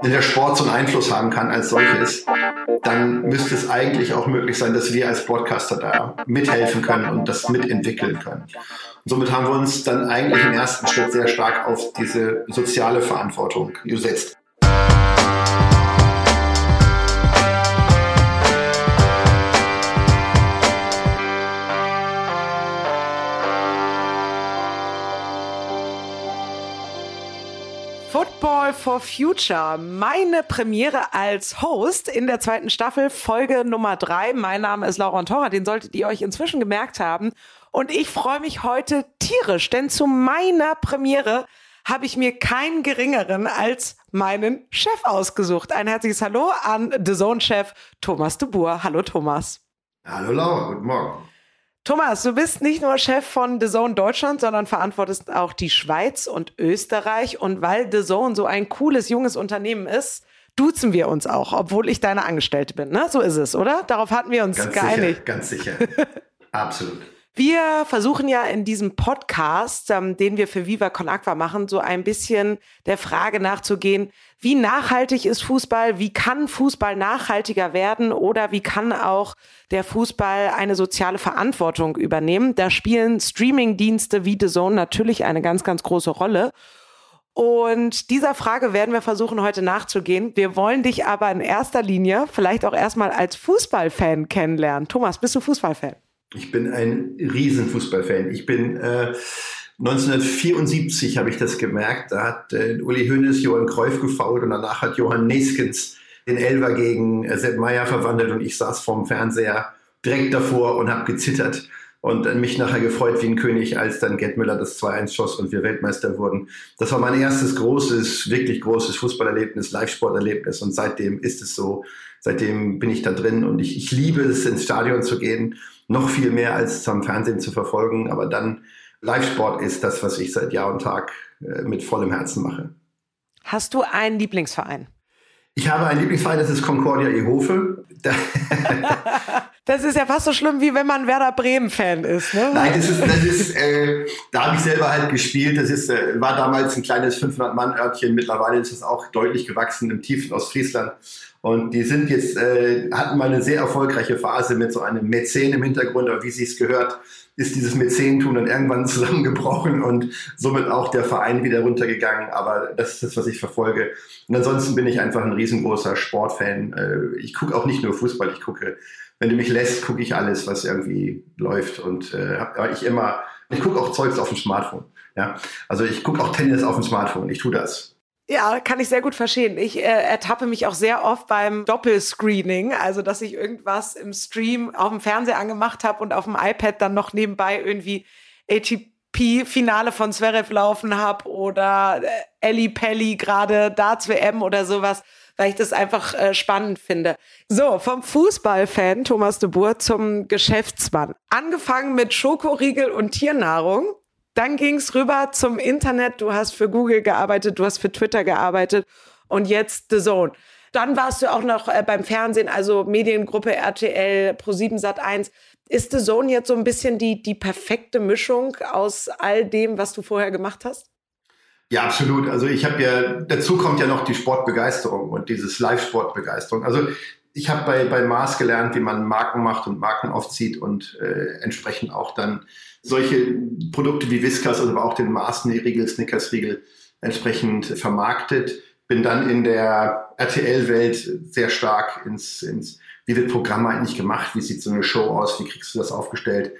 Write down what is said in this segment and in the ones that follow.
Wenn der Sport so einen Einfluss haben kann als solches, dann müsste es eigentlich auch möglich sein, dass wir als Broadcaster da mithelfen können und das mitentwickeln können. Und somit haben wir uns dann eigentlich im ersten Schritt sehr stark auf diese soziale Verantwortung gesetzt. For Future. Meine Premiere als Host in der zweiten Staffel, Folge Nummer drei. Mein Name ist Laura Torra, den solltet ihr euch inzwischen gemerkt haben. Und ich freue mich heute tierisch, denn zu meiner Premiere habe ich mir keinen geringeren als meinen Chef ausgesucht. Ein herzliches Hallo an The Zone-Chef Thomas de. Hallo Thomas. Hallo Laura, guten Morgen. Thomas, du bist nicht nur Chef von The Zone Deutschland, sondern verantwortest auch die Schweiz und Österreich. Und weil The Zone so ein cooles, junges Unternehmen ist, duzen wir uns auch, obwohl ich deine Angestellte bin. Ne? So ist es, oder? Darauf hatten wir uns ganz geeinigt. Sicher, ganz sicher. Absolut. Wir versuchen ja in diesem Podcast, ähm, den wir für Viva Con Aqua machen, so ein bisschen der Frage nachzugehen, wie nachhaltig ist Fußball, wie kann Fußball nachhaltiger werden oder wie kann auch der Fußball eine soziale Verantwortung übernehmen. Da spielen Streamingdienste wie The Zone natürlich eine ganz, ganz große Rolle. Und dieser Frage werden wir versuchen heute nachzugehen. Wir wollen dich aber in erster Linie vielleicht auch erstmal als Fußballfan kennenlernen. Thomas, bist du Fußballfan? Ich bin ein Riesenfußballfan. Ich bin äh, 1974 habe ich das gemerkt. Da hat äh, Uli Hoeneß Johann Cruyff gefault und danach hat Johann Neskens den Elver gegen äh, Sepp Meyer verwandelt und ich saß vorm Fernseher direkt davor und habe gezittert und äh, mich nachher gefreut wie ein König, als dann Gerd Müller das 2-1 schoss und wir Weltmeister wurden. Das war mein erstes großes, wirklich großes Fußballerlebnis, Live-Sporterlebnis und seitdem ist es so. Seitdem bin ich da drin und ich, ich liebe es, ins Stadion zu gehen noch viel mehr als am Fernsehen zu verfolgen. Aber dann Live-Sport ist das, was ich seit Jahr und Tag äh, mit vollem Herzen mache. Hast du einen Lieblingsverein? Ich habe einen Lieblingsverein, das ist Concordia Ehofe. das ist ja fast so schlimm, wie wenn man Werder Bremen-Fan ist. Ne? Nein, das ist, das ist äh, da habe ich selber halt gespielt. Das ist, äh, war damals ein kleines 500-Mann-Örtchen. Mittlerweile ist es auch deutlich gewachsen im tiefen Ostfriesland. Und die sind jetzt, äh, hatten mal eine sehr erfolgreiche Phase mit so einem Mäzen im Hintergrund, aber wie sie es gehört, ist dieses Mäzenentum dann irgendwann zusammengebrochen und somit auch der Verein wieder runtergegangen. Aber das ist das, was ich verfolge. Und ansonsten bin ich einfach ein riesengroßer Sportfan. Äh, ich gucke auch nicht nur Fußball, ich gucke, wenn du mich lässt, gucke ich alles, was irgendwie läuft. Und äh, ich immer, ich gucke auch Zeugs auf dem Smartphone. Ja, also ich gucke auch Tennis auf dem Smartphone. Ich tue das. Ja, kann ich sehr gut verstehen. Ich äh, ertappe mich auch sehr oft beim Doppelscreening, also dass ich irgendwas im Stream auf dem Fernseher angemacht habe und auf dem iPad dann noch nebenbei irgendwie ATP-Finale von Zverev laufen habe oder äh, Ellie Pelli gerade Darts WM oder sowas, weil ich das einfach äh, spannend finde. So, vom Fußballfan Thomas de Boer zum Geschäftsmann. Angefangen mit Schokoriegel und Tiernahrung dann ging es rüber zum Internet. Du hast für Google gearbeitet, du hast für Twitter gearbeitet und jetzt The Zone. Dann warst du auch noch äh, beim Fernsehen, also Mediengruppe RTL, Pro7 Sat1. Ist The Zone jetzt so ein bisschen die, die perfekte Mischung aus all dem, was du vorher gemacht hast? Ja, absolut. Also ich habe ja, dazu kommt ja noch die Sportbegeisterung und dieses Live-Sportbegeisterung. Also ich habe bei, bei Mars gelernt, wie man Marken macht und Marken aufzieht und äh, entsprechend auch dann solche Produkte wie Whiskas, also aber auch den Mars-Riegel, Snickers-Riegel entsprechend vermarktet. Bin dann in der RTL-Welt sehr stark ins, ins, wie wird Programm eigentlich gemacht, wie sieht so eine Show aus, wie kriegst du das aufgestellt,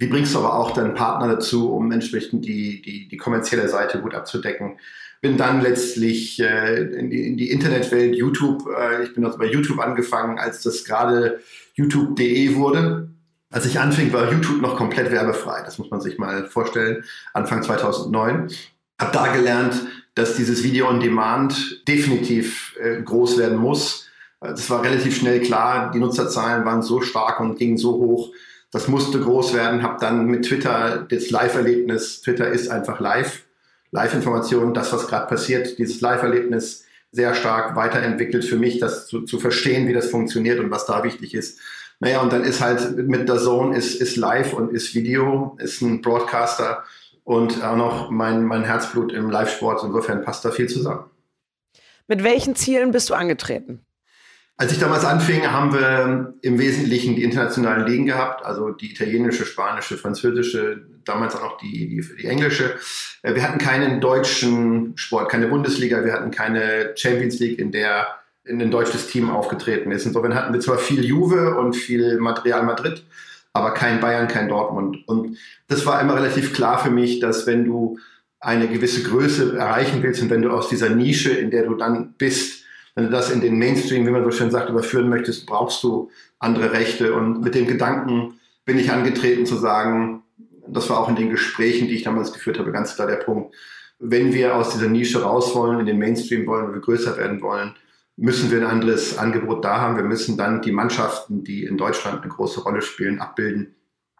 wie bringst du aber auch deinen Partner dazu, um entsprechend die, die, die kommerzielle Seite gut abzudecken. Bin dann letztlich äh, in, die, in die Internetwelt, YouTube, äh, ich bin also bei YouTube angefangen, als das gerade youtube.de wurde als ich anfing, war YouTube noch komplett werbefrei. Das muss man sich mal vorstellen. Anfang 2009. Hab da gelernt, dass dieses Video on Demand definitiv äh, groß werden muss. Das war relativ schnell klar. Die Nutzerzahlen waren so stark und gingen so hoch. Das musste groß werden. Hab dann mit Twitter das Live-Erlebnis. Twitter ist einfach live. Live-Information, das, was gerade passiert, dieses Live-Erlebnis sehr stark weiterentwickelt für mich, das zu, zu verstehen, wie das funktioniert und was da wichtig ist. Naja, und dann ist halt mit der Zone ist, ist live und ist Video, ist ein Broadcaster. und auch noch mein, mein Herzblut im Live-Sport. Insofern passt da viel zusammen. Mit welchen Zielen bist du angetreten? Als ich damals anfing, haben wir im Wesentlichen die internationalen Ligen gehabt, also die italienische, spanische, französische, damals auch noch die, die, die englische. Äh, wir hatten keinen deutschen Sport, keine Bundesliga, wir hatten keine Champions League, in der in ein deutsches Team aufgetreten ist. Insofern hatten wir zwar viel Juve und viel Material Madrid, aber kein Bayern, kein Dortmund. Und das war immer relativ klar für mich, dass wenn du eine gewisse Größe erreichen willst und wenn du aus dieser Nische, in der du dann bist, wenn du das in den Mainstream, wie man so schön sagt, überführen möchtest, brauchst du andere Rechte. Und mit dem Gedanken bin ich angetreten zu sagen, das war auch in den Gesprächen, die ich damals geführt habe, ganz klar der Punkt, wenn wir aus dieser Nische raus wollen, in den Mainstream wollen, wenn wir größer werden wollen, müssen wir ein anderes Angebot da haben. Wir müssen dann die Mannschaften, die in Deutschland eine große Rolle spielen, abbilden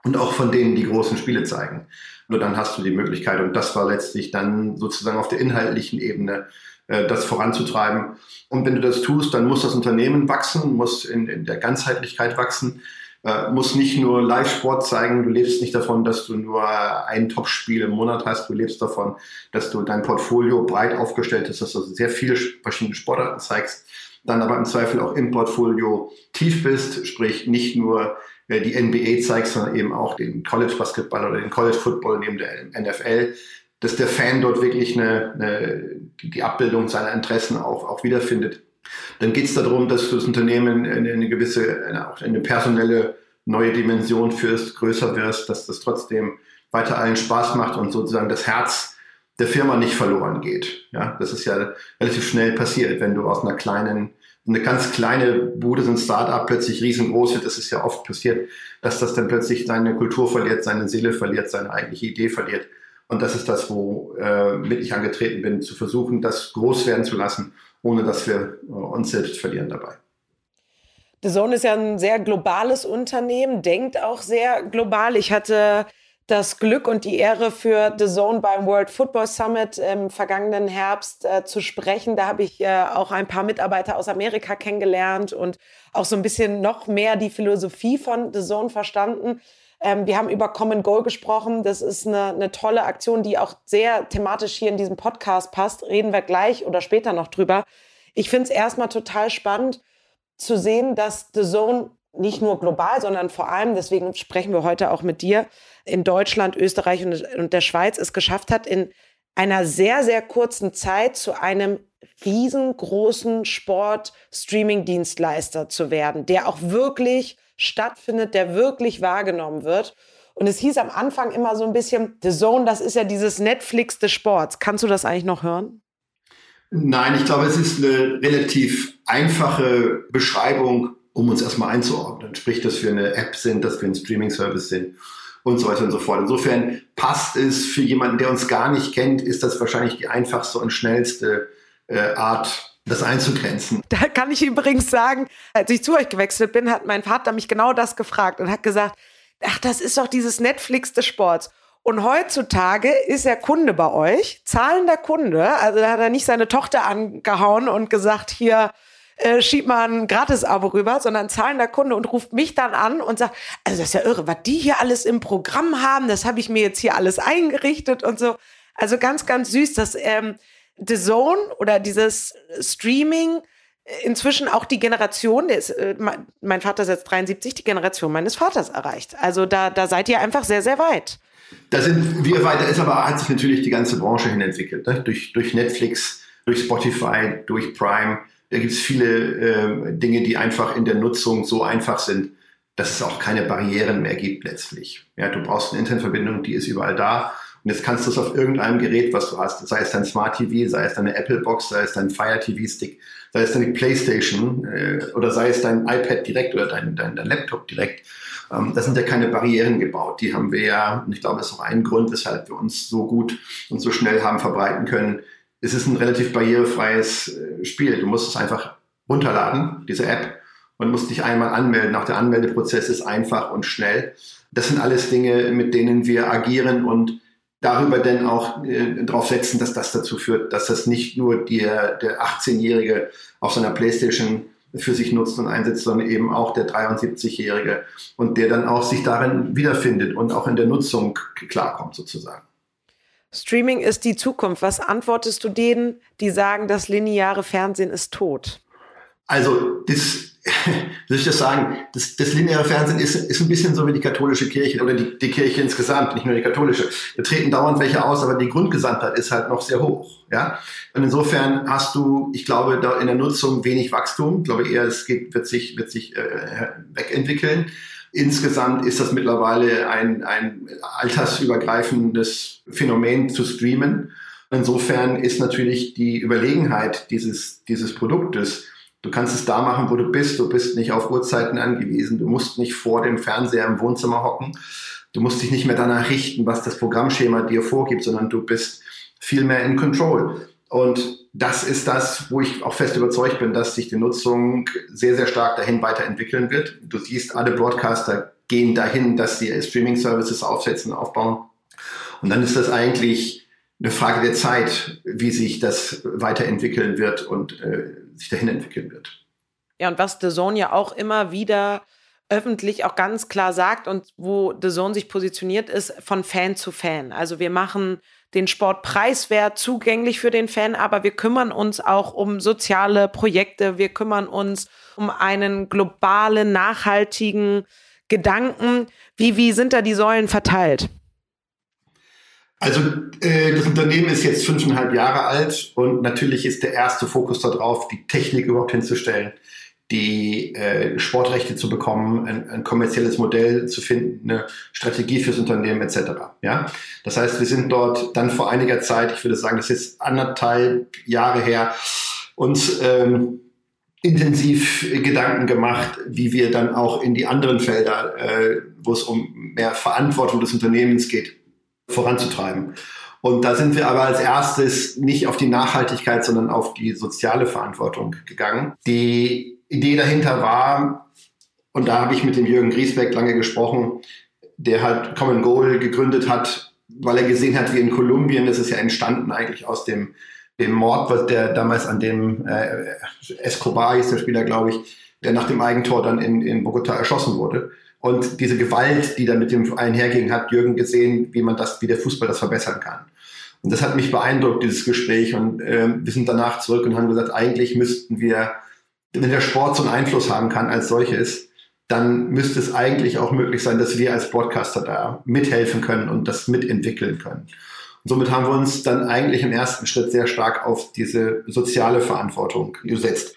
und auch von denen die großen Spiele zeigen. Nur dann hast du die Möglichkeit. Und das war letztlich dann sozusagen auf der inhaltlichen Ebene das voranzutreiben. Und wenn du das tust, dann muss das Unternehmen wachsen, muss in, in der Ganzheitlichkeit wachsen, äh, muss nicht nur Live-Sport zeigen, du lebst nicht davon, dass du nur ein Top-Spiel im Monat hast, du lebst davon, dass du dein Portfolio breit aufgestellt ist, dass du sehr viele verschiedene Sportarten zeigst, dann aber im Zweifel auch im Portfolio tief bist, sprich nicht nur äh, die NBA zeigst, sondern eben auch den College Basketball oder den College Football neben der NFL dass der Fan dort wirklich eine, eine, die Abbildung seiner Interessen auch, auch wiederfindet. Dann geht es darum, dass du das Unternehmen in eine gewisse, eine, eine personelle neue Dimension führst, größer wirst, dass das trotzdem weiter allen Spaß macht und sozusagen das Herz der Firma nicht verloren geht. Ja, das ist ja relativ schnell passiert, wenn du aus einer kleinen, eine ganz kleine Bude, so ein Startup plötzlich riesengroß wird. Das ist ja oft passiert, dass das dann plötzlich seine Kultur verliert, seine Seele verliert, seine eigentliche Idee verliert. Und das ist das, wo äh, mit ich angetreten bin, zu versuchen, das groß werden zu lassen, ohne dass wir äh, uns selbst verlieren dabei. The Zone ist ja ein sehr globales Unternehmen, denkt auch sehr global. Ich hatte das Glück und die Ehre für The Zone beim World Football Summit im vergangenen Herbst äh, zu sprechen. Da habe ich äh, auch ein paar Mitarbeiter aus Amerika kennengelernt und auch so ein bisschen noch mehr die Philosophie von The Zone verstanden. Ähm, wir haben über Common Goal gesprochen. Das ist eine, eine tolle Aktion, die auch sehr thematisch hier in diesem Podcast passt. Reden wir gleich oder später noch drüber. Ich finde es erstmal total spannend zu sehen, dass The Zone nicht nur global, sondern vor allem, deswegen sprechen wir heute auch mit dir, in Deutschland, Österreich und, und der Schweiz es geschafft hat, in einer sehr, sehr kurzen Zeit zu einem riesengroßen Sport-Streaming-Dienstleister zu werden, der auch wirklich stattfindet, der wirklich wahrgenommen wird. Und es hieß am Anfang immer so ein bisschen, The Zone, das ist ja dieses Netflix des Sports. Kannst du das eigentlich noch hören? Nein, ich glaube, es ist eine relativ einfache Beschreibung, um uns erstmal einzuordnen. Sprich, dass wir eine App sind, dass wir ein Streaming-Service sind und so weiter und so fort. Insofern passt es für jemanden, der uns gar nicht kennt, ist das wahrscheinlich die einfachste und schnellste äh, Art, das einzugrenzen. Da kann ich übrigens sagen, als ich zu euch gewechselt bin, hat mein Vater mich genau das gefragt und hat gesagt, ach, das ist doch dieses Netflix des Sports. Und heutzutage ist er Kunde bei euch, zahlender Kunde. Also da hat er nicht seine Tochter angehauen und gesagt, hier, äh, schieb mal ein Gratis-Abo rüber, sondern zahlender Kunde und ruft mich dann an und sagt, also das ist ja irre, was die hier alles im Programm haben, das habe ich mir jetzt hier alles eingerichtet und so. Also ganz, ganz süß, dass ähm, The Zone oder dieses Streaming inzwischen auch die Generation, der ist, äh, mein Vater ist jetzt 73, die Generation meines Vaters erreicht. Also da, da seid ihr einfach sehr, sehr weit. Da sind wir weiter, ist aber hat sich natürlich die ganze Branche hin entwickelt. Ne? Durch, durch Netflix, durch Spotify, durch Prime. Da gibt es viele äh, Dinge, die einfach in der Nutzung so einfach sind, dass es auch keine Barrieren mehr gibt letztlich. Ja, du brauchst eine Internetverbindung, die ist überall da. Und jetzt kannst du es auf irgendeinem Gerät, was du hast, sei es dein Smart TV, sei es deine Apple Box, sei es dein Fire TV Stick, sei es deine Playstation äh, oder sei es dein iPad direkt oder dein, dein, dein Laptop direkt. Ähm, das sind ja keine Barrieren gebaut. Die haben wir ja, und ich glaube, das ist auch ein Grund, weshalb wir uns so gut und so schnell haben verbreiten können. Es ist ein relativ barrierefreies äh, Spiel. Du musst es einfach runterladen, diese App, und musst dich einmal anmelden. Auch der Anmeldeprozess ist einfach und schnell. Das sind alles Dinge, mit denen wir agieren und darüber denn auch äh, darauf setzen, dass das dazu führt, dass das nicht nur der, der 18-Jährige auf seiner Playstation für sich nutzt und einsetzt, sondern eben auch der 73-Jährige und der dann auch sich darin wiederfindet und auch in der Nutzung klarkommt sozusagen. Streaming ist die Zukunft. Was antwortest du denen, die sagen, das lineare Fernsehen ist tot? Also, das, soll ich das sagen, das, das lineare Fernsehen ist, ist ein bisschen so wie die katholische Kirche oder die, die Kirche insgesamt, nicht nur die katholische. Wir treten dauernd welche aus, aber die Grundgesamtheit ist halt noch sehr hoch. Ja? Und insofern hast du, ich glaube, da in der Nutzung wenig Wachstum. Ich glaube eher, es geht, wird sich, wird sich äh, wegentwickeln. Insgesamt ist das mittlerweile ein, ein altersübergreifendes Phänomen zu streamen. Insofern ist natürlich die Überlegenheit dieses, dieses Produktes, du kannst es da machen, wo du bist, du bist nicht auf Uhrzeiten angewiesen, du musst nicht vor dem Fernseher im Wohnzimmer hocken, du musst dich nicht mehr danach richten, was das Programmschema dir vorgibt, sondern du bist viel mehr in Control. Und das ist das, wo ich auch fest überzeugt bin, dass sich die Nutzung sehr, sehr stark dahin weiterentwickeln wird. Du siehst, alle Broadcaster gehen dahin, dass sie Streaming-Services aufsetzen, aufbauen. Und dann ist das eigentlich eine Frage der Zeit, wie sich das weiterentwickeln wird und äh, sich dahin entwickeln wird. Ja, und was The Zone ja auch immer wieder öffentlich auch ganz klar sagt und wo The Zone sich positioniert, ist von Fan zu Fan. Also wir machen den Sport preiswert zugänglich für den Fan, aber wir kümmern uns auch um soziale Projekte, wir kümmern uns um einen globalen, nachhaltigen Gedanken. Wie, wie sind da die Säulen verteilt? Also äh, das Unternehmen ist jetzt fünfeinhalb Jahre alt und natürlich ist der erste Fokus darauf, die Technik überhaupt hinzustellen die äh, Sportrechte zu bekommen, ein, ein kommerzielles Modell zu finden, eine Strategie fürs Unternehmen etc. Ja, das heißt, wir sind dort dann vor einiger Zeit, ich würde sagen, das ist anderthalb Jahre her, uns ähm, intensiv Gedanken gemacht, wie wir dann auch in die anderen Felder, äh, wo es um mehr Verantwortung des Unternehmens geht, voranzutreiben. Und da sind wir aber als erstes nicht auf die Nachhaltigkeit, sondern auf die soziale Verantwortung gegangen. Die Idee dahinter war, und da habe ich mit dem Jürgen Griesbeck lange gesprochen, der halt Common Goal gegründet hat, weil er gesehen hat, wie in Kolumbien, das ist ja entstanden eigentlich aus dem, dem Mord, der damals an dem äh, Escobar ist der Spieler, glaube ich, der nach dem Eigentor dann in, in Bogota erschossen wurde. Und diese Gewalt, die da mit dem einherging, hat Jürgen gesehen, wie man das, wie der Fußball das verbessern kann. Und das hat mich beeindruckt, dieses Gespräch. Und äh, wir sind danach zurück und haben gesagt, eigentlich müssten wir wenn der Sport so einen Einfluss haben kann als solches, dann müsste es eigentlich auch möglich sein, dass wir als Broadcaster da mithelfen können und das mitentwickeln können. Und somit haben wir uns dann eigentlich im ersten Schritt sehr stark auf diese soziale Verantwortung gesetzt.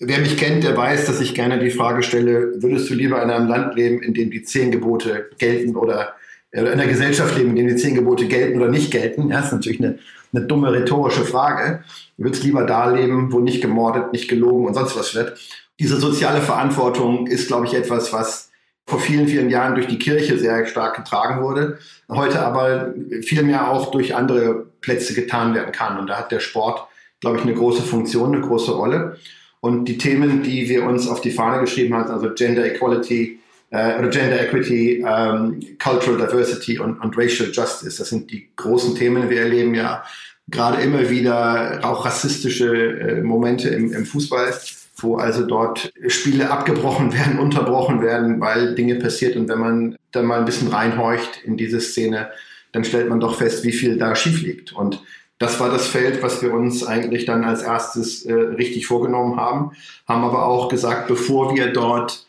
Wer mich kennt, der weiß, dass ich gerne die Frage stelle, würdest du lieber in einem Land leben, in dem die zehn Gebote gelten oder in einer Gesellschaft leben, in dem die zehn Gebote gelten oder nicht gelten? Das ist natürlich eine eine dumme rhetorische Frage. Du würdest lieber da leben, wo nicht gemordet, nicht gelogen und sonst was wird. Diese soziale Verantwortung ist, glaube ich, etwas, was vor vielen, vielen Jahren durch die Kirche sehr stark getragen wurde, heute aber vielmehr auch durch andere Plätze getan werden kann. Und da hat der Sport, glaube ich, eine große Funktion, eine große Rolle. Und die Themen, die wir uns auf die Fahne geschrieben haben, also Gender Equality, äh, oder Gender Equity, ähm, Cultural Diversity und, und Racial Justice. Das sind die großen Themen. Wir erleben ja gerade immer wieder auch rassistische äh, Momente im, im Fußball, wo also dort Spiele abgebrochen werden, unterbrochen werden, weil Dinge passiert. Und wenn man dann mal ein bisschen reinhorcht in diese Szene, dann stellt man doch fest, wie viel da schief liegt. Und das war das Feld, was wir uns eigentlich dann als erstes äh, richtig vorgenommen haben, haben aber auch gesagt, bevor wir dort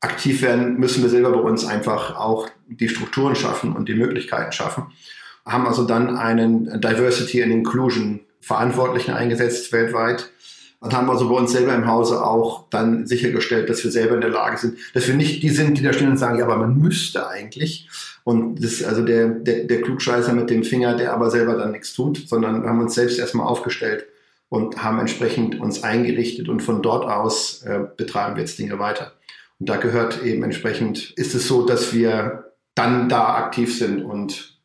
aktiv werden, müssen wir selber bei uns einfach auch die Strukturen schaffen und die Möglichkeiten schaffen. Haben also dann einen Diversity and Inclusion Verantwortlichen eingesetzt weltweit und haben also bei uns selber im Hause auch dann sichergestellt, dass wir selber in der Lage sind, dass wir nicht die sind, die da stehen und sagen, ja, aber man müsste eigentlich. Und das ist also der, der, der Klugscheißer mit dem Finger, der aber selber dann nichts tut, sondern wir haben uns selbst erstmal aufgestellt und haben entsprechend uns eingerichtet und von dort aus äh, betreiben wir jetzt Dinge weiter. Und da gehört eben entsprechend, ist es so, dass wir dann da aktiv sind und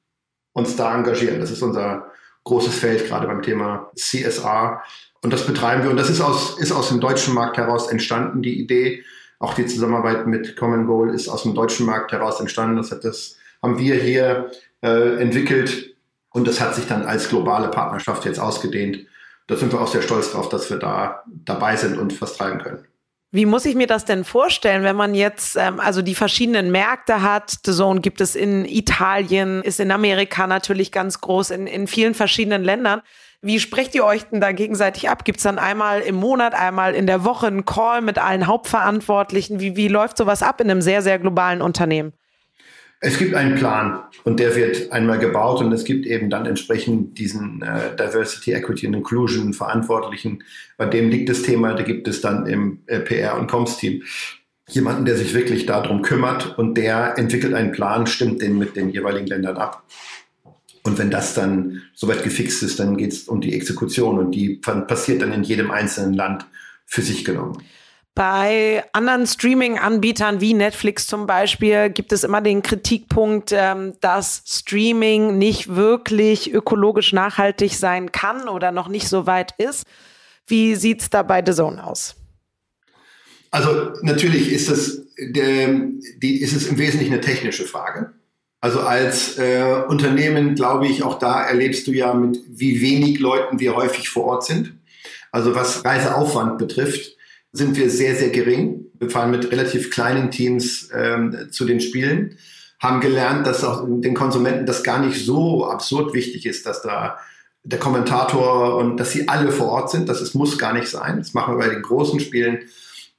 uns da engagieren. Das ist unser großes Feld, gerade beim Thema CSR. Und das betreiben wir. Und das ist aus, ist aus dem deutschen Markt heraus entstanden, die Idee. Auch die Zusammenarbeit mit Common Goal ist aus dem deutschen Markt heraus entstanden. Das, hat, das haben wir hier äh, entwickelt. Und das hat sich dann als globale Partnerschaft jetzt ausgedehnt. Da sind wir auch sehr stolz drauf, dass wir da dabei sind und was treiben können. Wie muss ich mir das denn vorstellen, wenn man jetzt ähm, also die verschiedenen Märkte hat? The Zone gibt es in Italien, ist in Amerika natürlich ganz groß, in, in vielen verschiedenen Ländern. Wie sprecht ihr euch denn da gegenseitig ab? Gibt es dann einmal im Monat, einmal in der Woche einen Call mit allen Hauptverantwortlichen? Wie, wie läuft sowas ab in einem sehr, sehr globalen Unternehmen? Es gibt einen Plan und der wird einmal gebaut und es gibt eben dann entsprechend diesen äh, Diversity, Equity and Inclusion Verantwortlichen. Bei dem liegt das Thema, da gibt es dann im äh, PR- und Comms-Team jemanden, der sich wirklich darum kümmert und der entwickelt einen Plan, stimmt den mit den jeweiligen Ländern ab. Und wenn das dann soweit gefixt ist, dann geht es um die Exekution und die passiert dann in jedem einzelnen Land für sich genommen. Bei anderen Streaming-Anbietern wie Netflix zum Beispiel gibt es immer den Kritikpunkt, ähm, dass Streaming nicht wirklich ökologisch nachhaltig sein kann oder noch nicht so weit ist. Wie sieht es da bei The Zone aus? Also natürlich ist es, der, die, ist es im Wesentlichen eine technische Frage. Also als äh, Unternehmen, glaube ich, auch da erlebst du ja mit wie wenig Leuten wir häufig vor Ort sind. Also was Reiseaufwand betrifft, sind wir sehr, sehr gering. Wir fahren mit relativ kleinen Teams ähm, zu den Spielen, haben gelernt, dass auch den Konsumenten das gar nicht so absurd wichtig ist, dass da der Kommentator und dass sie alle vor Ort sind. Das ist, muss gar nicht sein. Das machen wir bei den großen Spielen.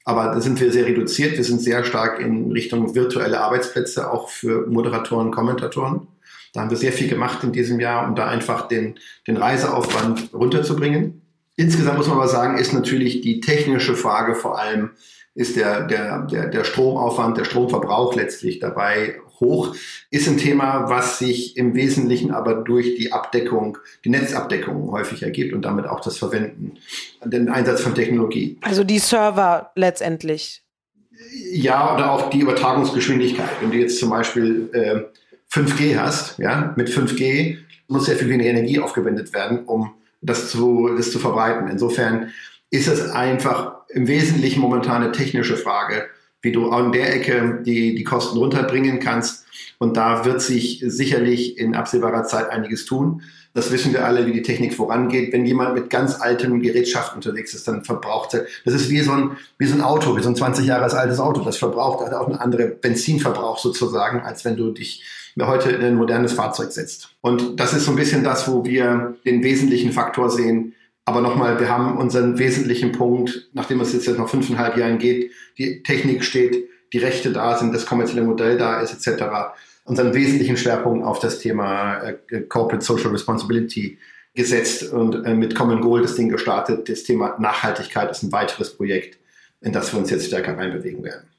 Aber da sind wir sehr reduziert. Wir sind sehr stark in Richtung virtuelle Arbeitsplätze, auch für Moderatoren, Kommentatoren. Da haben wir sehr viel gemacht in diesem Jahr, um da einfach den, den Reiseaufwand runterzubringen. Insgesamt muss man aber sagen, ist natürlich die technische Frage vor allem, ist der, der, der, der Stromaufwand, der Stromverbrauch letztlich dabei hoch, ist ein Thema, was sich im Wesentlichen aber durch die Abdeckung, die Netzabdeckung häufig ergibt und damit auch das Verwenden, den Einsatz von Technologie. Also die Server letztendlich. Ja, oder auch die Übertragungsgeschwindigkeit. Wenn du jetzt zum Beispiel äh, 5G hast, ja, mit 5G muss sehr viel weniger Energie aufgewendet werden, um das zu, das zu verbreiten. Insofern ist es einfach im Wesentlichen momentan eine technische Frage, wie du an der Ecke die, die Kosten runterbringen kannst. Und da wird sich sicherlich in absehbarer Zeit einiges tun. Das wissen wir alle, wie die Technik vorangeht. Wenn jemand mit ganz altem Gerätschaft unterwegs ist, dann verbraucht er, das ist wie so ein, wie so ein Auto, wie so ein 20 Jahre altes Auto. Das verbraucht hat auch einen anderen Benzinverbrauch sozusagen, als wenn du dich heute in ein modernes Fahrzeug setzt. Und das ist so ein bisschen das, wo wir den wesentlichen Faktor sehen. Aber nochmal, wir haben unseren wesentlichen Punkt, nachdem es jetzt noch fünfeinhalb Jahren geht, die Technik steht, die Rechte da sind, das kommerzielle Modell da ist, etc. Unseren wesentlichen Schwerpunkt auf das Thema äh, Corporate Social Responsibility gesetzt und äh, mit Common Goal das Ding gestartet. Das Thema Nachhaltigkeit ist ein weiteres Projekt, in das wir uns jetzt stärker reinbewegen werden.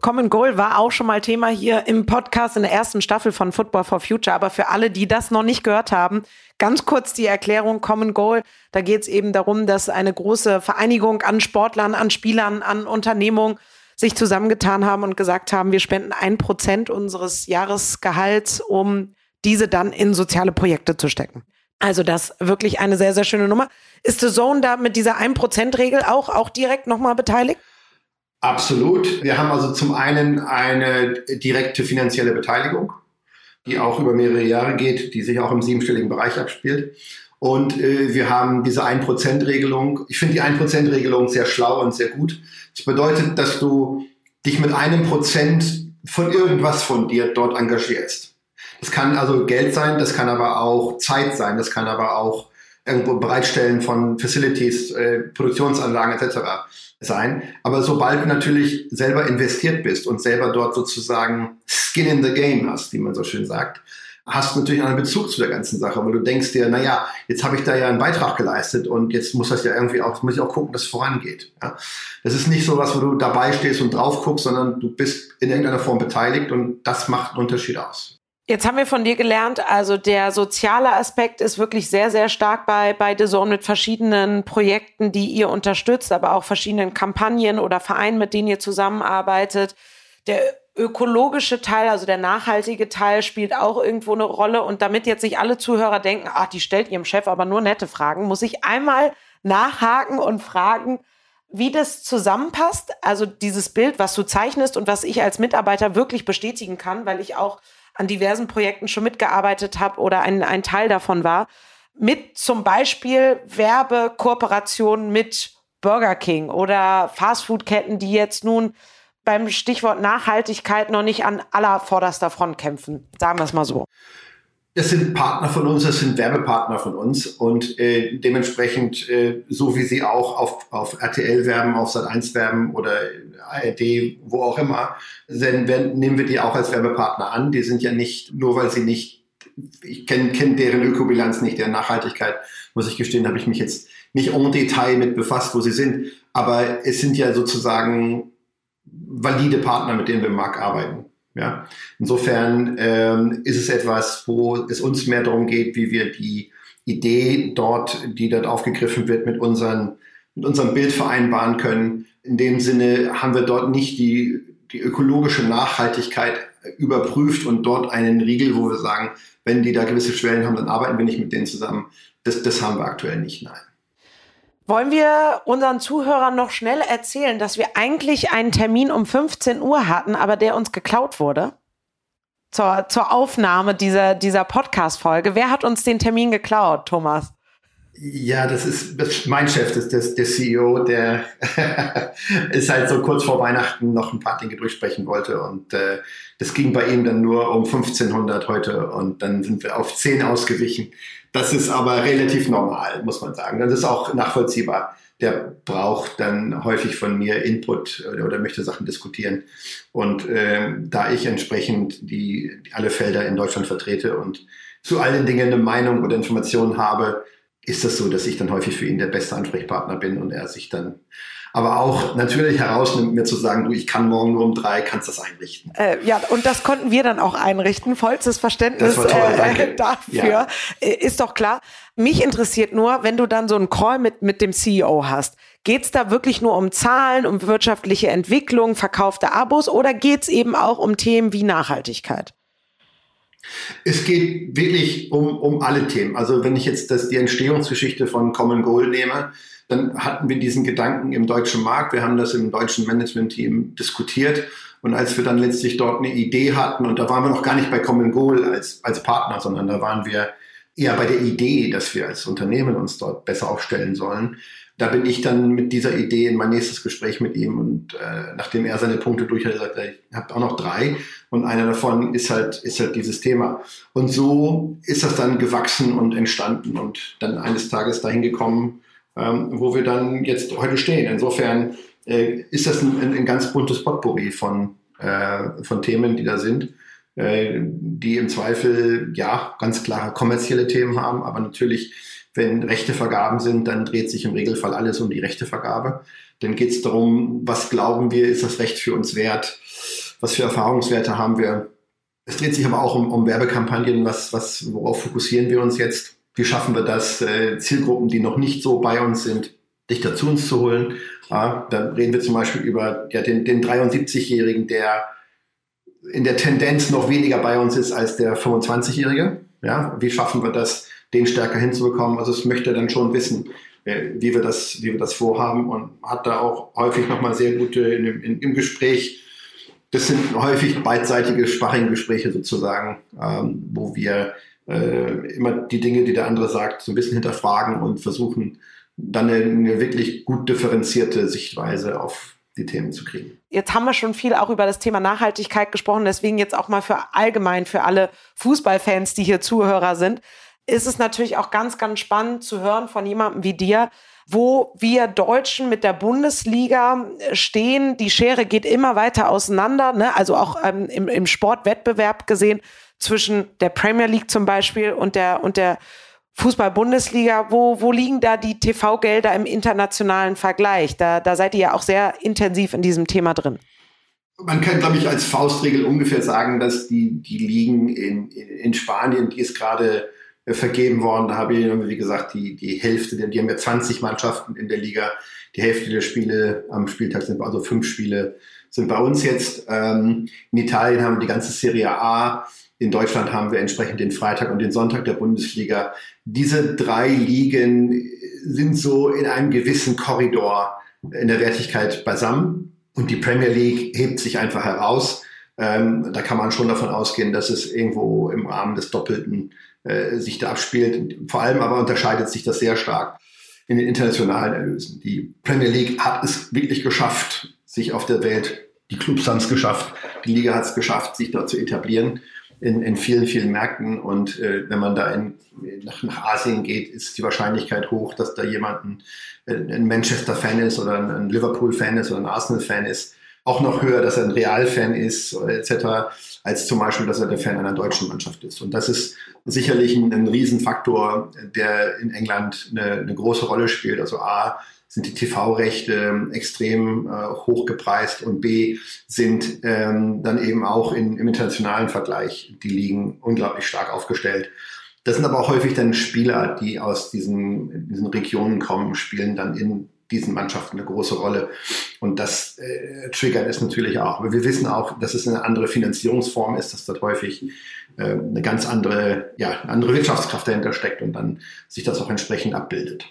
Common Goal war auch schon mal Thema hier im Podcast in der ersten Staffel von Football for Future. Aber für alle, die das noch nicht gehört haben, ganz kurz die Erklärung Common Goal. Da geht es eben darum, dass eine große Vereinigung an Sportlern, an Spielern, an Unternehmungen sich zusammengetan haben und gesagt haben, wir spenden ein Prozent unseres Jahresgehalts, um diese dann in soziale Projekte zu stecken. Also das wirklich eine sehr, sehr schöne Nummer. Ist The Zone da mit dieser 1%-Regel auch, auch direkt nochmal beteiligt? Absolut. Wir haben also zum einen eine direkte finanzielle Beteiligung, die auch über mehrere Jahre geht, die sich auch im siebenstelligen Bereich abspielt. Und äh, wir haben diese 1%-Regelung. Ich finde die 1%-Regelung sehr schlau und sehr gut. Das bedeutet, dass du dich mit einem Prozent von irgendwas von dir dort engagierst. Das kann also Geld sein, das kann aber auch Zeit sein, das kann aber auch irgendwo Bereitstellen von Facilities, äh, Produktionsanlagen etc. sein. Aber sobald du natürlich selber investiert bist und selber dort sozusagen Skin in the Game hast, wie man so schön sagt, hast natürlich einen Bezug zu der ganzen Sache, weil du denkst dir, naja, jetzt habe ich da ja einen Beitrag geleistet und jetzt muss das ja irgendwie auch, muss ich auch gucken, dass es vorangeht. Ja? Das ist nicht so was, wo du dabei stehst und drauf guckst, sondern du bist in irgendeiner Form beteiligt und das macht einen Unterschied aus. Jetzt haben wir von dir gelernt, also der soziale Aspekt ist wirklich sehr, sehr stark bei, bei The Zone mit verschiedenen Projekten, die ihr unterstützt, aber auch verschiedenen Kampagnen oder Vereinen, mit denen ihr zusammenarbeitet. Der ökologische Teil, also der nachhaltige Teil, spielt auch irgendwo eine Rolle. Und damit jetzt nicht alle Zuhörer denken, ach, die stellt ihrem Chef aber nur nette Fragen, muss ich einmal nachhaken und fragen, wie das zusammenpasst. Also dieses Bild, was du zeichnest und was ich als Mitarbeiter wirklich bestätigen kann, weil ich auch an diversen Projekten schon mitgearbeitet habe oder ein, ein Teil davon war, mit zum Beispiel Werbekooperationen mit Burger King oder Fastfood-Ketten, die jetzt nun beim Stichwort Nachhaltigkeit noch nicht an aller vorderster Front kämpfen. Sagen wir es mal so. Das sind Partner von uns, das sind Werbepartner von uns und äh, dementsprechend, äh, so wie sie auch auf, auf RTL werben, auf Sat1 werben oder ARD, wo auch immer, dann nehmen wir die auch als Werbepartner an. Die sind ja nicht, nur weil sie nicht, ich kenne kenn deren Ökobilanz nicht, deren Nachhaltigkeit, muss ich gestehen, habe ich mich jetzt nicht en Detail mit befasst, wo sie sind. Aber es sind ja sozusagen valide Partner, mit denen wir im Markt arbeiten. Ja, insofern ähm, ist es etwas, wo es uns mehr darum geht, wie wir die Idee dort, die dort aufgegriffen wird, mit unseren, mit unserem Bild vereinbaren können. In dem Sinne haben wir dort nicht die, die ökologische Nachhaltigkeit überprüft und dort einen Riegel, wo wir sagen, wenn die da gewisse Schwellen haben, dann arbeiten wir nicht mit denen zusammen. Das, das haben wir aktuell nicht, nein. Wollen wir unseren Zuhörern noch schnell erzählen, dass wir eigentlich einen Termin um 15 Uhr hatten, aber der uns geklaut wurde? Zur, zur Aufnahme dieser, dieser Podcast-Folge. Wer hat uns den Termin geklaut, Thomas? Ja, das ist, das mein Chef, das ist der CEO, der ist halt so kurz vor Weihnachten noch ein paar Dinge durchsprechen wollte und äh, das ging bei ihm dann nur um 1500 heute und dann sind wir auf 10 ausgewichen. Das ist aber relativ normal, muss man sagen. Das ist auch nachvollziehbar. Der braucht dann häufig von mir Input oder, möchte Sachen diskutieren. Und äh, da ich entsprechend die, alle Felder in Deutschland vertrete und zu allen Dingen eine Meinung oder Informationen habe, ist das so, dass ich dann häufig für ihn der beste Ansprechpartner bin und er sich dann aber auch natürlich herausnimmt, mir zu sagen, du, ich kann morgen nur um drei, kannst das einrichten. Äh, ja, und das konnten wir dann auch einrichten. Vollstes Verständnis toll, äh, dafür. Ja. Äh, ist doch klar. Mich interessiert nur, wenn du dann so einen Call mit, mit dem CEO hast, geht's da wirklich nur um Zahlen, um wirtschaftliche Entwicklung, verkaufte Abos oder geht's eben auch um Themen wie Nachhaltigkeit? Es geht wirklich um, um alle Themen. Also wenn ich jetzt das, die Entstehungsgeschichte von Common Goal nehme, dann hatten wir diesen Gedanken im deutschen Markt. Wir haben das im deutschen Management-Team diskutiert. Und als wir dann letztlich dort eine Idee hatten, und da waren wir noch gar nicht bei Common Goal als, als Partner, sondern da waren wir eher bei der Idee, dass wir als Unternehmen uns dort besser aufstellen sollen. Da bin ich dann mit dieser Idee in mein nächstes Gespräch mit ihm und äh, nachdem er seine Punkte durch hat, gesagt, ich habe auch noch drei und einer davon ist halt, ist halt dieses Thema. Und so ist das dann gewachsen und entstanden und dann eines Tages dahin gekommen, ähm, wo wir dann jetzt heute stehen. Insofern äh, ist das ein, ein, ganz buntes Potpourri von, äh, von Themen, die da sind, äh, die im Zweifel ja ganz klare kommerzielle Themen haben, aber natürlich, wenn Rechte vergaben sind, dann dreht sich im Regelfall alles um die Rechtevergabe. Dann geht es darum, was glauben wir, ist das Recht für uns wert, was für Erfahrungswerte haben wir. Es dreht sich aber auch um, um Werbekampagnen, was, was, worauf fokussieren wir uns jetzt wie schaffen wir das, äh, Zielgruppen, die noch nicht so bei uns sind, dichter zu uns zu holen. Ja, da reden wir zum Beispiel über ja, den, den 73-Jährigen, der in der Tendenz noch weniger bei uns ist als der 25-Jährige. Ja, wie schaffen wir das, den stärker hinzubekommen? Also es möchte dann schon wissen, äh, wie wir das, wie wir das vorhaben und hat da auch häufig nochmal sehr gute in, in, im Gespräch. Das sind häufig beidseitige Sparring-Gespräche sozusagen, ähm, wo wir äh, immer die Dinge, die der andere sagt, so ein bisschen hinterfragen und versuchen, dann eine, eine wirklich gut differenzierte Sichtweise auf die Themen zu kriegen. Jetzt haben wir schon viel auch über das Thema Nachhaltigkeit gesprochen, deswegen jetzt auch mal für allgemein für alle Fußballfans, die hier Zuhörer sind, ist es natürlich auch ganz, ganz spannend zu hören von jemandem wie dir, wo wir Deutschen mit der Bundesliga stehen. Die Schere geht immer weiter auseinander, ne? also auch ähm, im, im Sportwettbewerb gesehen zwischen der Premier League zum Beispiel und der, und der Fußball-Bundesliga, wo, wo liegen da die TV-Gelder im internationalen Vergleich? Da, da seid ihr ja auch sehr intensiv in diesem Thema drin. Man kann, glaube ich, als Faustregel ungefähr sagen, dass die, die Ligen in, in Spanien, die ist gerade äh, vergeben worden, da habe ich, wie gesagt, die, die Hälfte, die haben ja 20 Mannschaften in der Liga, die Hälfte der Spiele am Spieltag sind also fünf Spiele sind bei uns jetzt. Ähm, in Italien haben wir die ganze Serie A, in Deutschland haben wir entsprechend den Freitag und den Sonntag der Bundesliga. Diese drei Ligen sind so in einem gewissen Korridor in der Wertigkeit beisammen. Und die Premier League hebt sich einfach heraus. Ähm, da kann man schon davon ausgehen, dass es irgendwo im Rahmen des Doppelten äh, sich da abspielt. Vor allem aber unterscheidet sich das sehr stark. in den internationalen Erlösen. Die Premier League hat es wirklich geschafft, sich auf der Welt, die Clubs haben es geschafft, die Liga hat es geschafft, sich dort zu etablieren in, in vielen, vielen Märkten. Und äh, wenn man da in, nach, nach Asien geht, ist die Wahrscheinlichkeit hoch, dass da jemand ein, ein Manchester-Fan ist oder ein Liverpool-Fan ist oder ein Arsenal-Fan ist. Auch noch höher, dass er ein Real-Fan ist, etc., als zum Beispiel, dass er der Fan einer deutschen Mannschaft ist. Und das ist sicherlich ein, ein Riesenfaktor, der in England eine, eine große Rolle spielt. Also A, sind die TV-Rechte extrem äh, hoch gepreist und B sind ähm, dann eben auch in, im internationalen Vergleich die Ligen unglaublich stark aufgestellt. Das sind aber auch häufig dann Spieler, die aus diesen, diesen Regionen kommen, spielen dann in diesen Mannschaften eine große Rolle. Und das äh, triggert es natürlich auch. Aber wir wissen auch, dass es eine andere Finanzierungsform ist, dass dort häufig äh, eine ganz andere, ja, andere Wirtschaftskraft dahinter steckt und dann sich das auch entsprechend abbildet.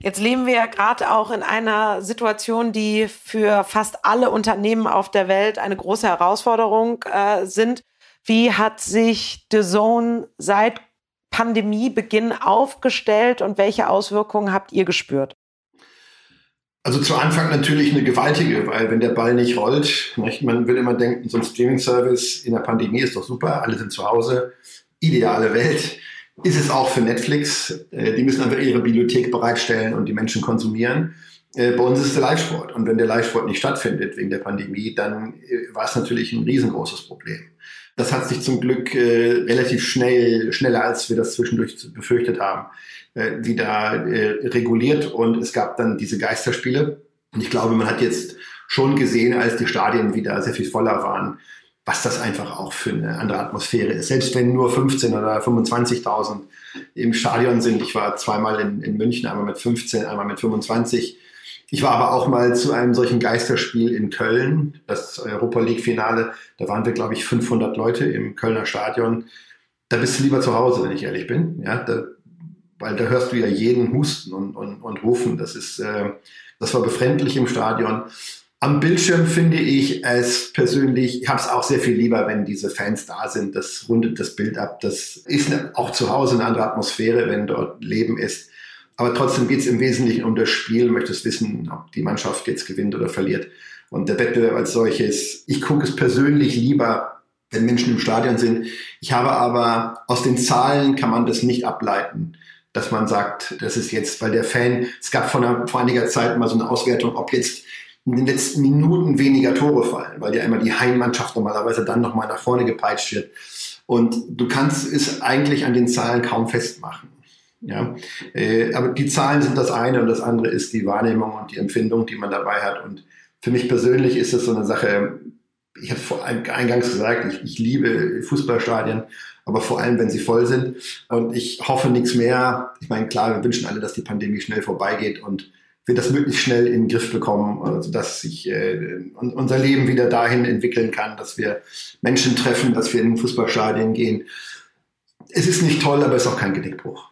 Jetzt leben wir ja gerade auch in einer Situation, die für fast alle Unternehmen auf der Welt eine große Herausforderung äh, sind. Wie hat sich The Zone seit Pandemiebeginn aufgestellt und welche Auswirkungen habt ihr gespürt? Also zu Anfang natürlich eine gewaltige, weil wenn der Ball nicht rollt, man will immer denken, so ein Streaming-Service in der Pandemie ist doch super, alle sind zu Hause, ideale Welt ist es auch für Netflix. Äh, die müssen einfach ihre Bibliothek bereitstellen und die Menschen konsumieren. Äh, bei uns ist es der Live-Sport. Und wenn der Live-Sport nicht stattfindet wegen der Pandemie, dann äh, war es natürlich ein riesengroßes Problem. Das hat sich zum Glück relativ schnell, schneller als wir das zwischendurch befürchtet haben, wieder reguliert. Und es gab dann diese Geisterspiele. Und ich glaube, man hat jetzt schon gesehen, als die Stadien wieder sehr viel voller waren, was das einfach auch für eine andere Atmosphäre ist. Selbst wenn nur 15 oder 25.000 im Stadion sind. Ich war zweimal in, in München, einmal mit 15, einmal mit 25. Ich war aber auch mal zu einem solchen Geisterspiel in Köln, das Europa League Finale. Da waren wir, glaube ich, 500 Leute im Kölner Stadion. Da bist du lieber zu Hause, wenn ich ehrlich bin. Ja, da, weil da hörst du ja jeden husten und, und, und rufen. Das ist, äh, das war befremdlich im Stadion. Am Bildschirm finde ich es persönlich, ich habe es auch sehr viel lieber, wenn diese Fans da sind. Das rundet das Bild ab. Das ist auch zu Hause eine andere Atmosphäre, wenn dort Leben ist. Aber trotzdem geht es im Wesentlichen um das Spiel. Möchtest wissen, ob die Mannschaft jetzt gewinnt oder verliert. Und der Wettbewerb als solches, ich gucke es persönlich lieber, wenn Menschen im Stadion sind. Ich habe aber aus den Zahlen kann man das nicht ableiten dass man sagt, das ist jetzt, weil der Fan, es gab vor, einer, vor einiger Zeit mal so eine Auswertung, ob jetzt in den letzten Minuten weniger Tore fallen, weil ja immer die Heimmannschaft normalerweise dann nochmal nach vorne gepeitscht wird. Und du kannst es eigentlich an den Zahlen kaum festmachen. Ja, äh, aber die Zahlen sind das eine und das andere ist die Wahrnehmung und die Empfindung, die man dabei hat. Und für mich persönlich ist es so eine Sache, ich habe vor eingangs gesagt, ich, ich liebe Fußballstadien, aber vor allem, wenn sie voll sind. Und ich hoffe nichts mehr. Ich meine, klar, wir wünschen alle, dass die Pandemie schnell vorbeigeht und wir das möglichst schnell in den Griff bekommen, also dass sich äh, unser Leben wieder dahin entwickeln kann, dass wir Menschen treffen, dass wir in Fußballstadien gehen. Es ist nicht toll, aber es ist auch kein Genickbruch.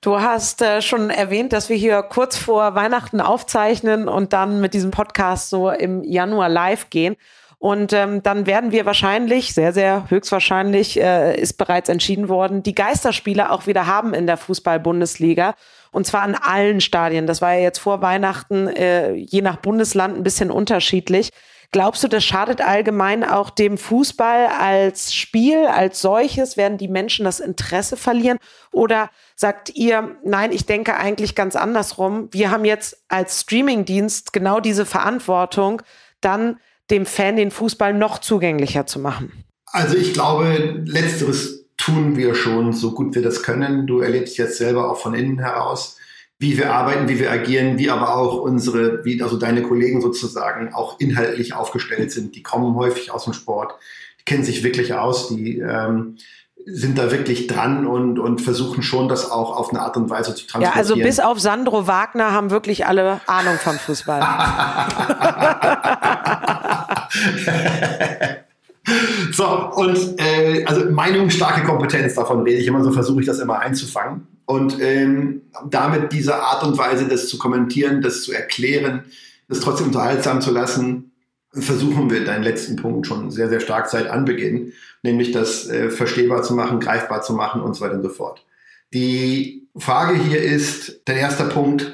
Du hast äh, schon erwähnt, dass wir hier kurz vor Weihnachten aufzeichnen und dann mit diesem Podcast so im Januar live gehen. Und ähm, dann werden wir wahrscheinlich, sehr, sehr höchstwahrscheinlich, äh, ist bereits entschieden worden, die Geisterspiele auch wieder haben in der Fußball-Bundesliga. Und zwar an allen Stadien. Das war ja jetzt vor Weihnachten äh, je nach Bundesland ein bisschen unterschiedlich. Glaubst du, das schadet allgemein auch dem Fußball als Spiel, als solches? Werden die Menschen das Interesse verlieren? Oder sagt ihr, nein, ich denke eigentlich ganz andersrum. Wir haben jetzt als Streamingdienst genau diese Verantwortung, dann dem Fan den Fußball noch zugänglicher zu machen? Also ich glaube, letzteres tun wir schon so gut wir das können. Du erlebst jetzt selber auch von innen heraus, wie wir arbeiten, wie wir agieren, wie aber auch unsere, wie also deine Kollegen sozusagen auch inhaltlich aufgestellt sind. Die kommen häufig aus dem Sport, die kennen sich wirklich aus, die ähm, sind da wirklich dran und, und versuchen schon, das auch auf eine Art und Weise zu transportieren. Ja, also bis auf Sandro Wagner haben wirklich alle Ahnung vom Fußball. So, und äh, also meinungsstarke Kompetenz, davon rede ich immer, so versuche ich das immer einzufangen. Und ähm, damit diese Art und Weise, das zu kommentieren, das zu erklären, das trotzdem unterhaltsam zu lassen, versuchen wir deinen letzten Punkt schon sehr, sehr stark seit Anbeginn, nämlich das äh, verstehbar zu machen, greifbar zu machen und so weiter und so fort. Die Frage hier ist, der erste Punkt,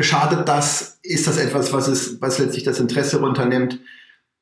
Schadet das? Ist das etwas, was, es, was letztlich das Interesse runternimmt?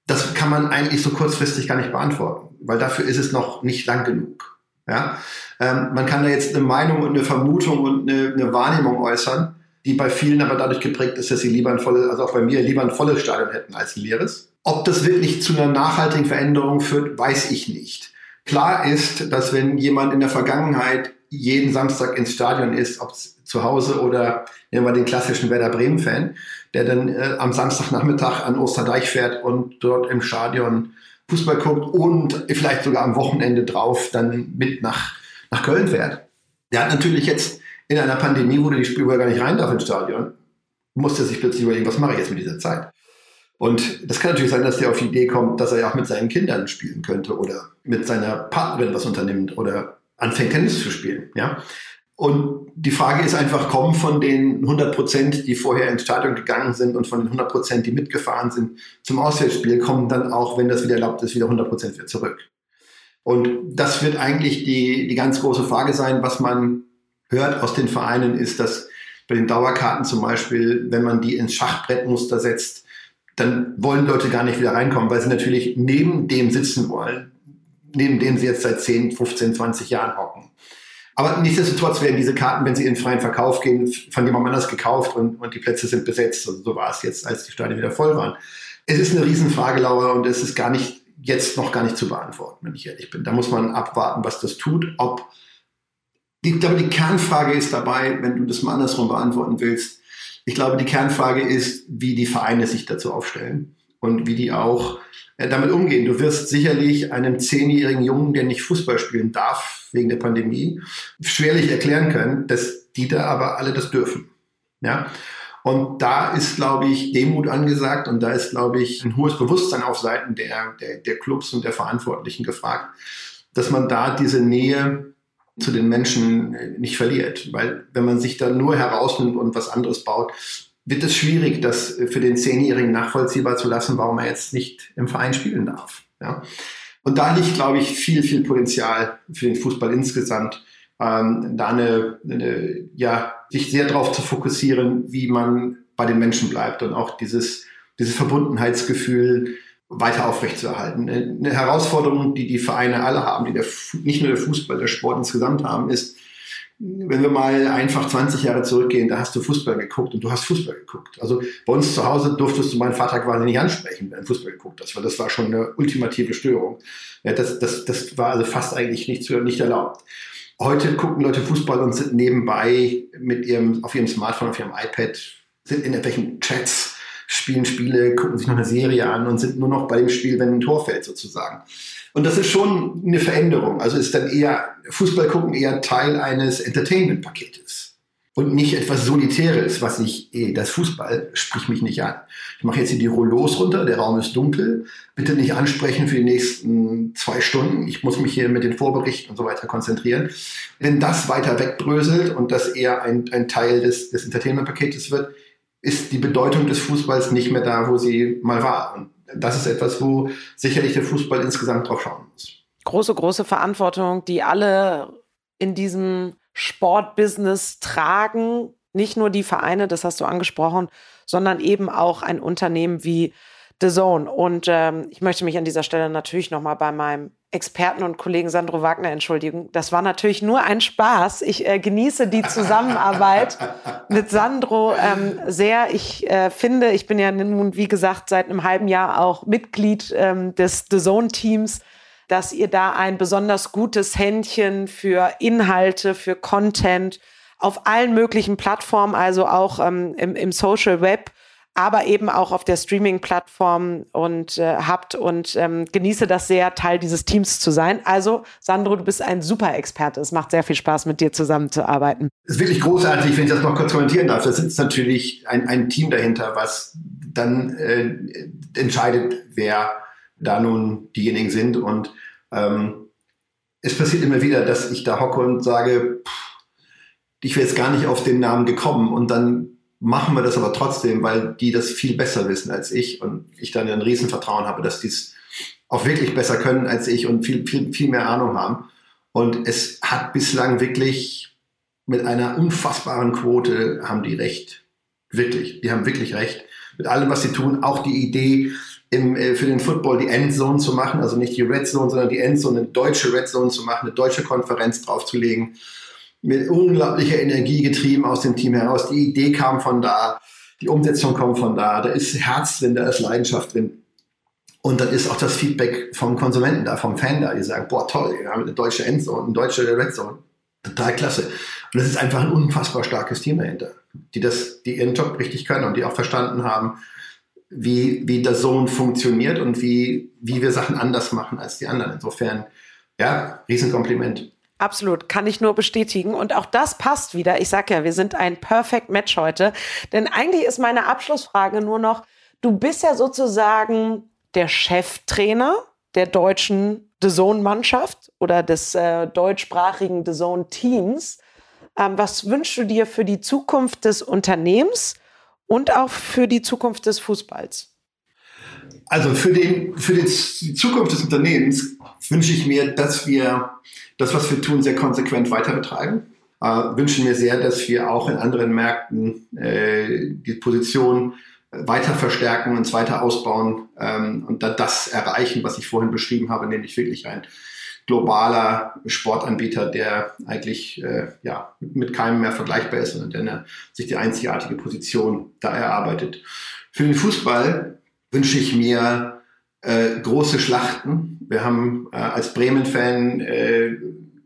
Das kann man eigentlich so kurzfristig gar nicht beantworten, weil dafür ist es noch nicht lang genug. Ja? Ähm, man kann da jetzt eine Meinung und eine Vermutung und eine, eine, Wahrnehmung äußern, die bei vielen aber dadurch geprägt ist, dass sie lieber ein volles, also auch bei mir lieber ein volles Stadion hätten als ein leeres. Ob das wirklich zu einer nachhaltigen Veränderung führt, weiß ich nicht. Klar ist, dass wenn jemand in der Vergangenheit jeden Samstag ins Stadion ist, ob zu Hause oder nehmen wir den klassischen Werder Bremen-Fan, der dann äh, am Samstagnachmittag an Osterdeich fährt und dort im Stadion Fußball guckt und vielleicht sogar am Wochenende drauf dann mit nach, nach Köln fährt. Der hat natürlich jetzt in einer Pandemie, wo die Spieler gar nicht rein darf ins Stadion, musste sich plötzlich überlegen, was mache ich jetzt mit dieser Zeit? Und das kann natürlich sein, dass der auf die Idee kommt, dass er ja auch mit seinen Kindern spielen könnte oder mit seiner Partnerin was unternimmt oder anfängt Tennis zu spielen. Ja? Und die Frage ist einfach, kommen von den 100 Prozent, die vorher ins Stadion gegangen sind und von den 100 Prozent, die mitgefahren sind zum Auswärtsspiel, kommen dann auch, wenn das wieder erlaubt ist, wieder 100 Prozent wieder zurück. Und das wird eigentlich die, die ganz große Frage sein. Was man hört aus den Vereinen ist, dass bei den Dauerkarten zum Beispiel, wenn man die ins Schachbrettmuster setzt, dann wollen Leute gar nicht wieder reinkommen, weil sie natürlich neben dem sitzen wollen, neben dem sie jetzt seit 10, 15, 20 Jahren hocken. Aber nichtsdestotrotz werden diese Karten, wenn sie in freien Verkauf gehen, von jemand anders gekauft und, und die Plätze sind besetzt. Also so war es jetzt, als die Stadien wieder voll waren. Es ist eine Riesenfrage, Laura, und es ist gar nicht, jetzt noch gar nicht zu beantworten, wenn ich ehrlich bin. Da muss man abwarten, was das tut. Ob die, aber die Kernfrage ist dabei, wenn du das mal andersrum beantworten willst, ich glaube, die Kernfrage ist, wie die Vereine sich dazu aufstellen und wie die auch äh, damit umgehen. Du wirst sicherlich einem zehnjährigen Jungen, der nicht Fußball spielen darf wegen der Pandemie, schwerlich erklären können, dass die da aber alle das dürfen. Ja. Und da ist, glaube ich, Demut angesagt und da ist, glaube ich, ein hohes Bewusstsein auf Seiten der, der, der Clubs und der Verantwortlichen gefragt, dass man da diese Nähe zu den Menschen äh, nicht verliert. Weil wenn man sich da nur herausnimmt und was anderes baut, wird es schwierig, das für den Zehnjährigen nachvollziehbar zu lassen, warum er jetzt nicht im Verein spielen darf. Ja? Und da liegt, glaube ich, viel, viel Potenzial für den Fußball insgesamt, ähm, da eine, eine, ja, sich sehr darauf zu fokussieren, wie man bei den Menschen bleibt und auch dieses, dieses Verbundenheitsgefühl weiter aufrechtzuerhalten. Eine Herausforderung, die die Vereine alle haben, die der, nicht nur der Fußball, der Sport insgesamt haben, ist, wenn wir mal einfach 20 Jahre zurückgehen, da hast du Fußball geguckt und du hast Fußball geguckt. Also bei uns zu Hause durftest du meinen Vater quasi nicht ansprechen, wenn Fußball geguckt hast, weil das war schon eine ultimative Störung. Ja, das, das, das war also fast eigentlich nicht, nicht erlaubt. Heute gucken Leute Fußball und sind nebenbei mit ihrem, auf ihrem Smartphone, auf ihrem iPad, sind in irgendwelchen Chats spielen Spiele, gucken sich noch eine Serie an und sind nur noch bei dem Spiel, wenn ein Tor fällt sozusagen. Und das ist schon eine Veränderung. Also ist dann eher, Fußball gucken eher Teil eines Entertainment-Paketes und nicht etwas Solitäres, was ich, eh, das Fußball spricht mich nicht an. Ich mache jetzt hier die Rollos runter, der Raum ist dunkel, bitte nicht ansprechen für die nächsten zwei Stunden. Ich muss mich hier mit den Vorberichten und so weiter konzentrieren. Wenn das weiter wegbröselt und das eher ein, ein Teil des, des Entertainment-Paketes wird, ist die Bedeutung des Fußballs nicht mehr da, wo sie mal war. Und das ist etwas, wo sicherlich der Fußball insgesamt drauf schauen muss. Große, große Verantwortung, die alle in diesem Sportbusiness tragen. Nicht nur die Vereine, das hast du angesprochen, sondern eben auch ein Unternehmen wie The Zone. Und ähm, ich möchte mich an dieser Stelle natürlich nochmal bei meinem Experten und Kollegen Sandro Wagner entschuldigen. Das war natürlich nur ein Spaß. Ich äh, genieße die Zusammenarbeit mit Sandro ähm, sehr. Ich äh, finde, ich bin ja nun, wie gesagt, seit einem halben Jahr auch Mitglied ähm, des The Zone Teams, dass ihr da ein besonders gutes Händchen für Inhalte, für Content auf allen möglichen Plattformen, also auch ähm, im, im Social Web aber eben auch auf der Streaming-Plattform und äh, habt und ähm, genieße das sehr, Teil dieses Teams zu sein. Also, Sandro, du bist ein super Experte. Es macht sehr viel Spaß, mit dir zusammenzuarbeiten. Es ist wirklich großartig, wenn ich das noch kurz kommentieren darf. Da sitzt natürlich ein, ein Team dahinter, was dann äh, entscheidet, wer da nun diejenigen sind. Und ähm, es passiert immer wieder, dass ich da hocke und sage, pff, ich wäre jetzt gar nicht auf den Namen gekommen. Und dann machen wir das aber trotzdem, weil die das viel besser wissen als ich und ich dann ein Riesenvertrauen habe, dass die es auch wirklich besser können als ich und viel, viel, viel mehr Ahnung haben. Und es hat bislang wirklich mit einer unfassbaren Quote haben die recht Wirklich, die haben wirklich recht. Mit allem, was sie tun, auch die Idee, im, äh, für den Football die Endzone zu machen, also nicht die Red Zone, sondern die Endzone, eine deutsche Red Zone zu machen, eine deutsche Konferenz draufzulegen, mit unglaublicher Energie getrieben aus dem Team heraus. Die Idee kam von da, die Umsetzung kommt von da, da ist Herz drin, da ist Leidenschaft drin. Und dann ist auch das Feedback vom Konsumenten da, vom Fan da, die sagen, boah, toll, wir haben eine deutsche Endzone, eine deutsche Red. Total klasse. Und es ist einfach ein unfassbar starkes Team dahinter, die das, die ihren Job richtig können und die auch verstanden haben, wie, wie der Zone funktioniert und wie, wie wir Sachen anders machen als die anderen. Insofern, ja, Riesenkompliment. Absolut, kann ich nur bestätigen. Und auch das passt wieder. Ich sage ja, wir sind ein Perfect Match heute. Denn eigentlich ist meine Abschlussfrage nur noch, du bist ja sozusagen der Cheftrainer der deutschen The Zone-Mannschaft oder des äh, deutschsprachigen The Zone-Teams. Ähm, was wünschst du dir für die Zukunft des Unternehmens und auch für die Zukunft des Fußballs? Also für, den, für die Zukunft des Unternehmens wünsche ich mir, dass wir das, was wir tun, sehr konsequent weiter betreiben. Äh, wünschen mir sehr, dass wir auch in anderen Märkten äh, die Position weiter verstärken, uns weiter ausbauen ähm, und dann das erreichen, was ich vorhin beschrieben habe, nämlich wirklich ein globaler Sportanbieter, der eigentlich äh, ja, mit keinem mehr vergleichbar ist und der sich die einzigartige Position da erarbeitet. Für den Fußball wünsche ich mir äh, große Schlachten. Wir haben äh, als Bremen-Fan, äh,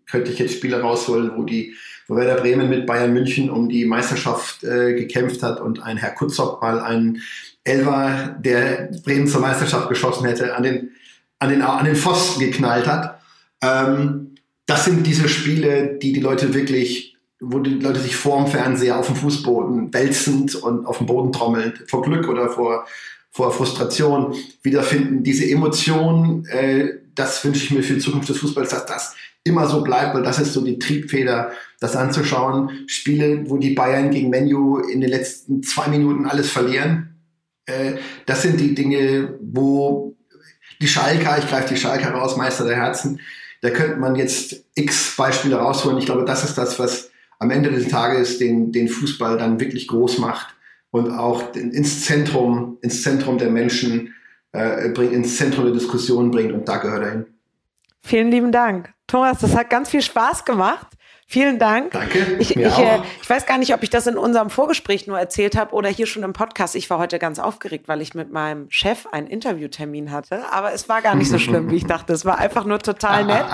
könnte ich jetzt Spiele rausholen, wo die wo Werder Bremen mit Bayern München um die Meisterschaft äh, gekämpft hat und ein Herr Kutzok mal einen Elver, der Bremen zur Meisterschaft geschossen hätte, an den, an den, an den Pfosten geknallt hat. Ähm, das sind diese Spiele, die die Leute wirklich, wo die Leute sich vorm Fernseher auf dem Fußboden wälzend und auf dem Boden trommelnd, vor Glück oder vor, vor Frustration wiederfinden. Diese Emotionen, äh, das wünsche ich mir für die Zukunft des Fußballs, dass das immer so bleibt, weil das ist so die Triebfeder, das anzuschauen. Spiele, wo die Bayern gegen Menu in den letzten zwei Minuten alles verlieren. Äh, das sind die Dinge, wo die Schalker, ich greife die Schalker raus, Meister der Herzen, da könnte man jetzt x Beispiele rausholen. Ich glaube, das ist das, was am Ende des Tages den, den Fußball dann wirklich groß macht und auch ins Zentrum, ins Zentrum der Menschen äh, bringt, ins Zentrum der Diskussion bringt und da gehört er hin. Vielen lieben Dank. Thomas, das hat ganz viel Spaß gemacht. Vielen Dank. Danke. Ich, ich, äh, ich, weiß gar nicht, ob ich das in unserem Vorgespräch nur erzählt habe oder hier schon im Podcast. Ich war heute ganz aufgeregt, weil ich mit meinem Chef einen Interviewtermin hatte. Aber es war gar nicht so schlimm, wie ich dachte. Es war einfach nur total nett.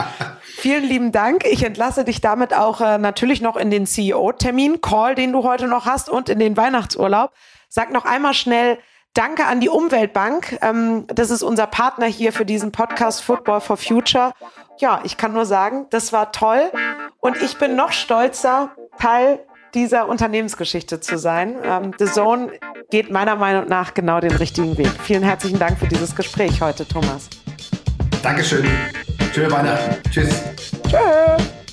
Vielen lieben Dank. Ich entlasse dich damit auch äh, natürlich noch in den CEO-Termin, Call, den du heute noch hast und in den Weihnachtsurlaub. Sag noch einmal schnell Danke an die Umweltbank. Ähm, das ist unser Partner hier für diesen Podcast Football for Future. Ja, ich kann nur sagen, das war toll. Und ich bin noch stolzer, Teil dieser Unternehmensgeschichte zu sein. Ähm, The Zone geht meiner Meinung nach genau den richtigen Weg. Vielen herzlichen Dank für dieses Gespräch heute, Thomas. Dankeschön. Schöne Weihnachten. Tschüss. Tschö.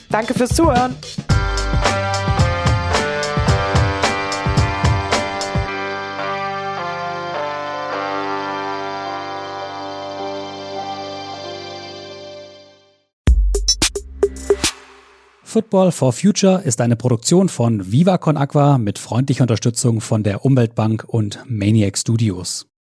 Danke fürs Zuhören. Football for Future ist eine Produktion von Viva Aqua mit freundlicher Unterstützung von der Umweltbank und Maniac Studios.